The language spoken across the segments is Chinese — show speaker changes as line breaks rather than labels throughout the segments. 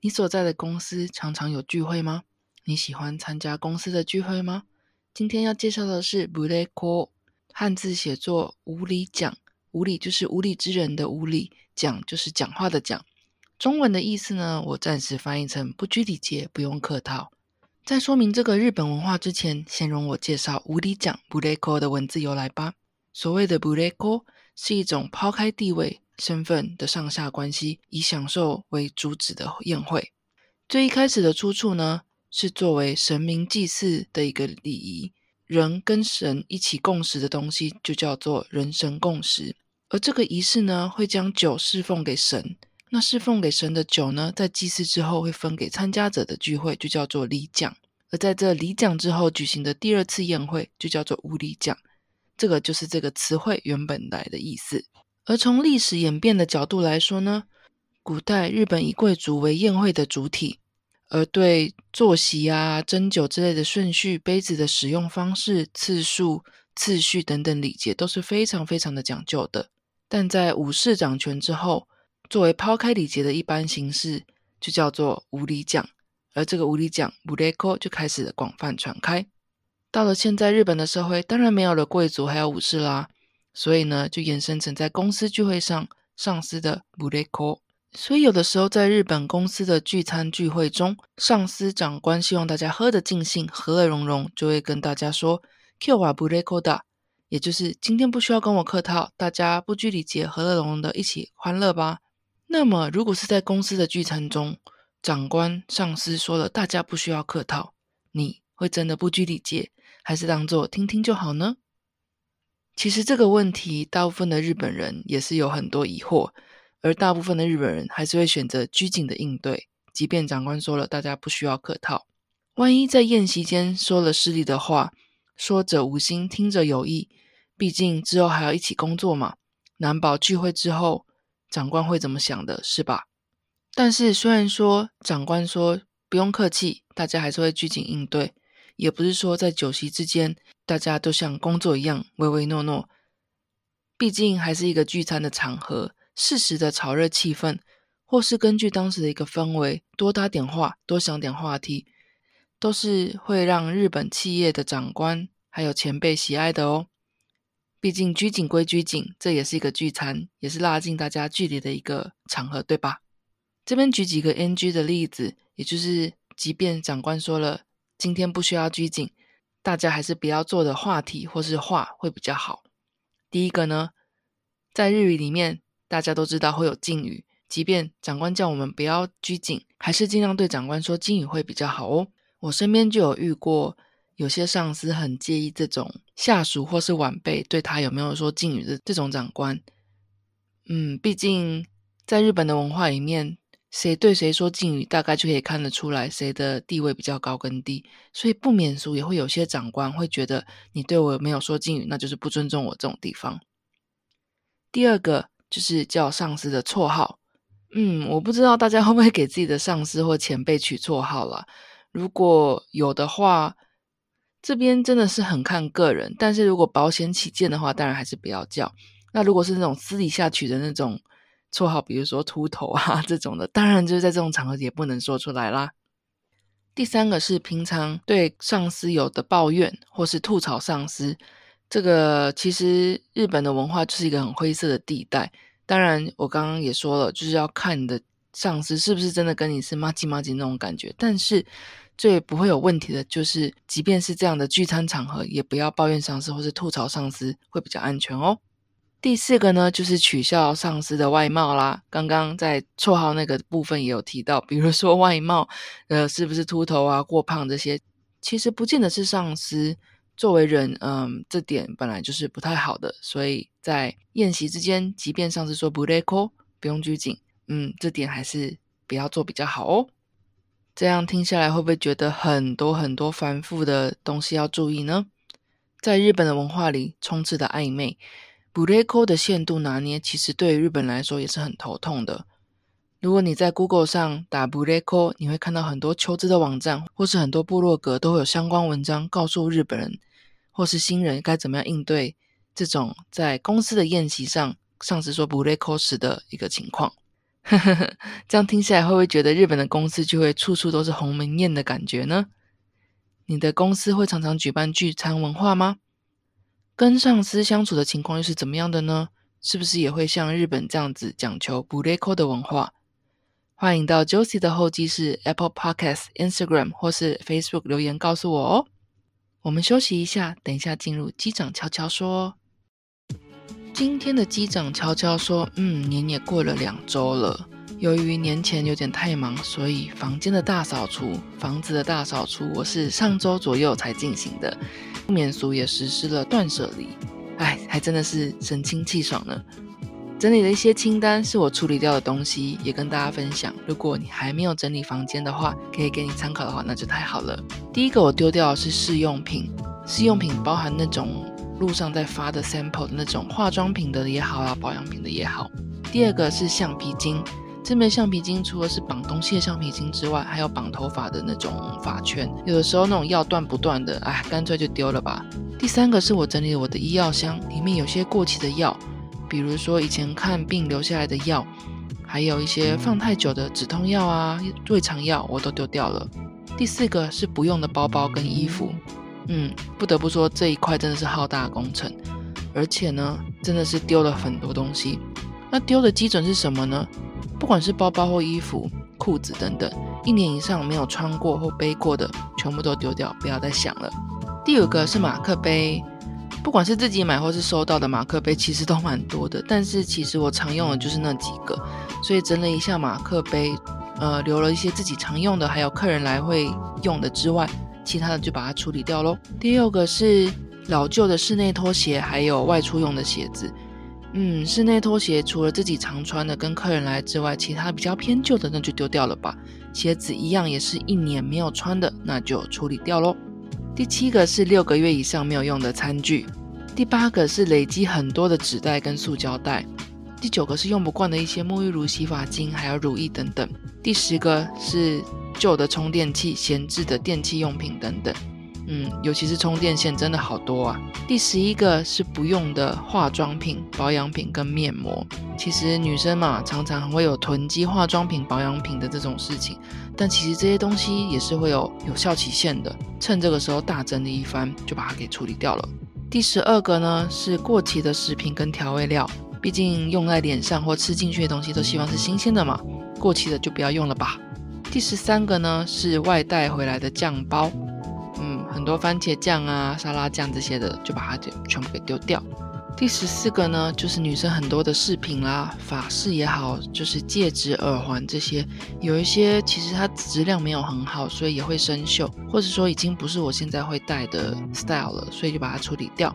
你所在的公司常常有聚会吗？你喜欢参加公司的聚会吗？今天要介绍的是無礼講，汉字写作无理讲，无理就是无理之人的无理，讲就是讲话的讲。中文的意思呢，我暂时翻译成不拘礼节，不用客套。在说明这个日本文化之前，先容我介绍无理讲無礼講的文字由来吧。所谓的無礼講是一种抛开地位。身份的上下关系，以享受为主旨的宴会。最一开始的出处呢，是作为神明祭祀的一个礼仪，人跟神一起共食的东西，就叫做人神共食。而这个仪式呢，会将酒侍奉给神。那侍奉给神的酒呢，在祭祀之后会分给参加者的聚会，就叫做礼奖。而在这礼奖之后举行的第二次宴会，就叫做无礼奖。这个就是这个词汇原本来的意思。而从历史演变的角度来说呢，古代日本以贵族为宴会的主体，而对坐席啊、斟酒之类的顺序、杯子的使用方式、次数、次序等等礼节都是非常非常的讲究的。但在武士掌权之后，作为抛开礼节的一般形式，就叫做无礼讲，而这个无礼讲 m u 科）就开始广泛传开。到了现在，日本的社会当然没有了贵族，还有武士啦。所以呢，就衍生成在公司聚会上上司的不雷口。所以有的时候在日本公司的聚餐聚会中，上司长官希望大家喝得尽兴、和乐融融，就会跟大家说 “Q 瓦不雷口的”，也就是今天不需要跟我客套，大家不拘礼节、和乐融融的一起欢乐吧。那么，如果是在公司的聚餐中，长官、上司说了大家不需要客套，你会真的不拘礼节，还是当做听听就好呢？其实这个问题，大部分的日本人也是有很多疑惑，而大部分的日本人还是会选择拘谨的应对，即便长官说了，大家不需要客套。万一在宴席间说了失礼的话，说者无心，听者有意，毕竟之后还要一起工作嘛，难保聚会之后长官会怎么想的，是吧？但是虽然说长官说不用客气，大家还是会拘谨应对。也不是说在酒席之间，大家都像工作一样唯唯诺诺。毕竟还是一个聚餐的场合，适时的炒热气氛，或是根据当时的一个氛围，多搭点话，多想点话题，都是会让日本企业的长官还有前辈喜爱的哦。毕竟拘谨归拘谨，这也是一个聚餐，也是拉近大家距离的一个场合，对吧？这边举几个 NG 的例子，也就是即便长官说了。今天不需要拘谨，大家还是不要做的话题或是话会比较好。第一个呢，在日语里面，大家都知道会有敬语，即便长官叫我们不要拘谨，还是尽量对长官说敬语会比较好哦。我身边就有遇过，有些上司很介意这种下属或是晚辈对他有没有说敬语的这种长官。嗯，毕竟在日本的文化里面。谁对谁说敬语，大概就可以看得出来谁的地位比较高跟低，所以不免俗也会有些长官会觉得你对我没有说敬语，那就是不尊重我这种地方。第二个就是叫上司的绰号，嗯，我不知道大家会不会给自己的上司或前辈取绰号了，如果有的话，这边真的是很看个人，但是如果保险起见的话，当然还是不要叫。那如果是那种私底下取的那种。绰号，比如说秃头啊 这种的，当然就是在这种场合也不能说出来啦。第三个是平常对上司有的抱怨或是吐槽上司，这个其实日本的文化就是一个很灰色的地带。当然，我刚刚也说了，就是要看你的上司是不是真的跟你是妈吉妈吉那种感觉。但是最不会有问题的就是，即便是这样的聚餐场合，也不要抱怨上司或是吐槽上司，会比较安全哦。第四个呢，就是取笑上司的外貌啦。刚刚在绰号那个部分也有提到，比如说外貌，呃，是不是秃头啊、过胖这些，其实不见得是上司作为人，嗯，这点本来就是不太好的。所以在宴席之间，即便上司说不累 o 不用拘谨，嗯，这点还是不要做比较好哦。这样听下来，会不会觉得很多很多繁复的东西要注意呢？在日本的文化里，充斥的暧昧，布雷扣的限度拿捏，其实对于日本来说也是很头痛的。如果你在 Google 上打布雷扣，你会看到很多求职的网站，或是很多部落格都会有相关文章，告诉日本人或是新人该怎么样应对这种在公司的宴席上，上司说布雷扣时的一个情况。这样听起来会不会觉得日本的公司就会处处都是鸿门宴的感觉呢？你的公司会常常举办聚餐文化吗？跟上司相处的情况又是怎么样的呢？是不是也会像日本这样子讲求不列扣的文化？欢迎到 Josie 的后记室 Apple Podcast、Instagram 或是 Facebook 留言告诉我哦。我们休息一下，等一下进入机长悄悄说。今天的机长悄悄说：“嗯，年也过了两周了。由于年前有点太忙，所以房间的大扫除、房子的大扫除，我是上周左右才进行的。不免俗也实施了断舍离，哎，还真的是神清气爽呢。整理了一些清单，是我处理掉的东西，也跟大家分享。如果你还没有整理房间的话，可以给你参考的话，那就太好了。第一个我丢掉的是试用品，试用品包含那种。”路上在发的 sample 的那种化妆品的也好啊，保养品的也好。第二个是橡皮筋，这枚橡皮筋除了是绑东西的橡皮筋之外，还有绑头发的那种发圈。有的时候那种药断不断的，哎，干脆就丢了吧。第三个是我整理我的医药箱，里面有些过期的药，比如说以前看病留下来的药，还有一些放太久的止痛药啊、胃肠药，我都丢掉了。第四个是不用的包包跟衣服。嗯，不得不说这一块真的是浩大工程，而且呢，真的是丢了很多东西。那丢的基准是什么呢？不管是包包或衣服、裤子等等，一年以上没有穿过或背过的，全部都丢掉，不要再想了。第五个是马克杯，不管是自己买或是收到的马克杯，其实都蛮多的，但是其实我常用的就是那几个，所以整理一下马克杯，呃，留了一些自己常用的，还有客人来会用的之外。其他的就把它处理掉喽。第六个是老旧的室内拖鞋，还有外出用的鞋子。嗯，室内拖鞋除了自己常穿的跟客人来之外，其他比较偏旧的那就丢掉了吧。鞋子一样也是一年没有穿的，那就处理掉喽。第七个是六个月以上没有用的餐具。第八个是累积很多的纸袋跟塑胶袋。第九个是用不惯的一些沐浴乳、洗发精，还有乳液等等。第十个是。旧的充电器、闲置的电器用品等等，嗯，尤其是充电线真的好多啊。第十一个是不用的化妆品、保养品跟面膜。其实女生嘛，常常会有囤积化妆品、保养品的这种事情，但其实这些东西也是会有有效期限的。趁这个时候大整理一番，就把它给处理掉了。第十二个呢是过期的食品跟调味料，毕竟用在脸上或吃进去的东西都希望是新鲜的嘛，过期的就不要用了吧。第十三个呢是外带回来的酱包，很多番茄酱啊、沙拉酱这些的，就把它就全部给丢掉。第十四个呢就是女生很多的饰品啦，发饰也好，就是戒指、耳环这些，有一些其实它质量没有很好，所以也会生锈，或者说已经不是我现在会戴的 style 了，所以就把它处理掉。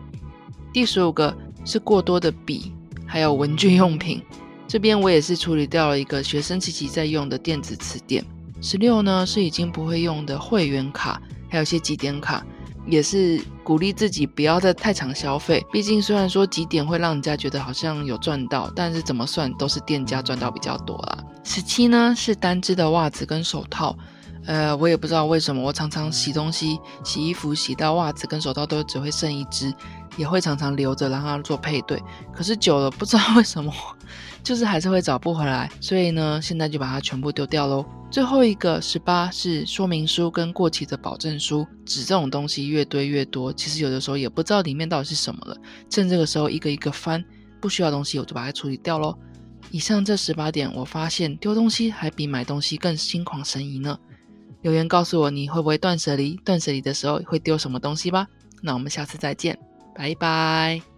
第十五个是过多的笔，还有文具用品，这边我也是处理掉了一个学生时期在用的电子词典。十六呢是已经不会用的会员卡，还有一些几点卡，也是鼓励自己不要再太常消费。毕竟虽然说几点会让人家觉得好像有赚到，但是怎么算都是店家赚到比较多啦。十七呢是单只的袜子跟手套，呃，我也不知道为什么，我常常洗东西、洗衣服洗到袜子跟手套都只会剩一只，也会常常留着让它做配对。可是久了不知道为什么，就是还是会找不回来，所以呢现在就把它全部丢掉喽。最后一个十八是说明书跟过期的保证书，纸这种东西越堆越多，其实有的时候也不知道里面到底是什么了。趁这个时候一个一个翻，不需要东西我就把它处理掉喽。以上这十八点，我发现丢东西还比买东西更心旷神怡呢。留言告诉我你会不会断舍离？断舍离的时候会丢什么东西吧？那我们下次再见，拜拜。